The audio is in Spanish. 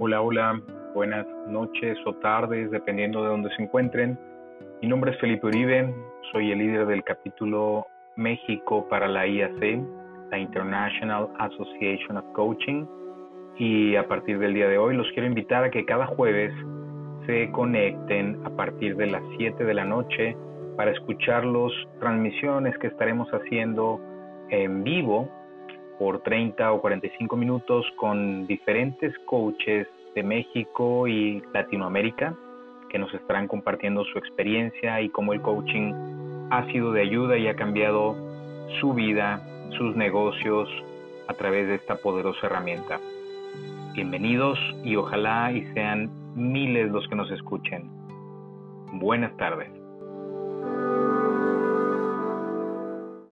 Hola, hola, buenas noches o tardes, dependiendo de donde se encuentren. Mi nombre es Felipe Uribe, soy el líder del capítulo México para la IAC, la International Association of Coaching, y a partir del día de hoy los quiero invitar a que cada jueves se conecten a partir de las 7 de la noche para escuchar las transmisiones que estaremos haciendo en vivo por 30 o 45 minutos con diferentes coaches de México y Latinoamérica que nos estarán compartiendo su experiencia y cómo el coaching ha sido de ayuda y ha cambiado su vida, sus negocios a través de esta poderosa herramienta. Bienvenidos y ojalá y sean miles los que nos escuchen. Buenas tardes.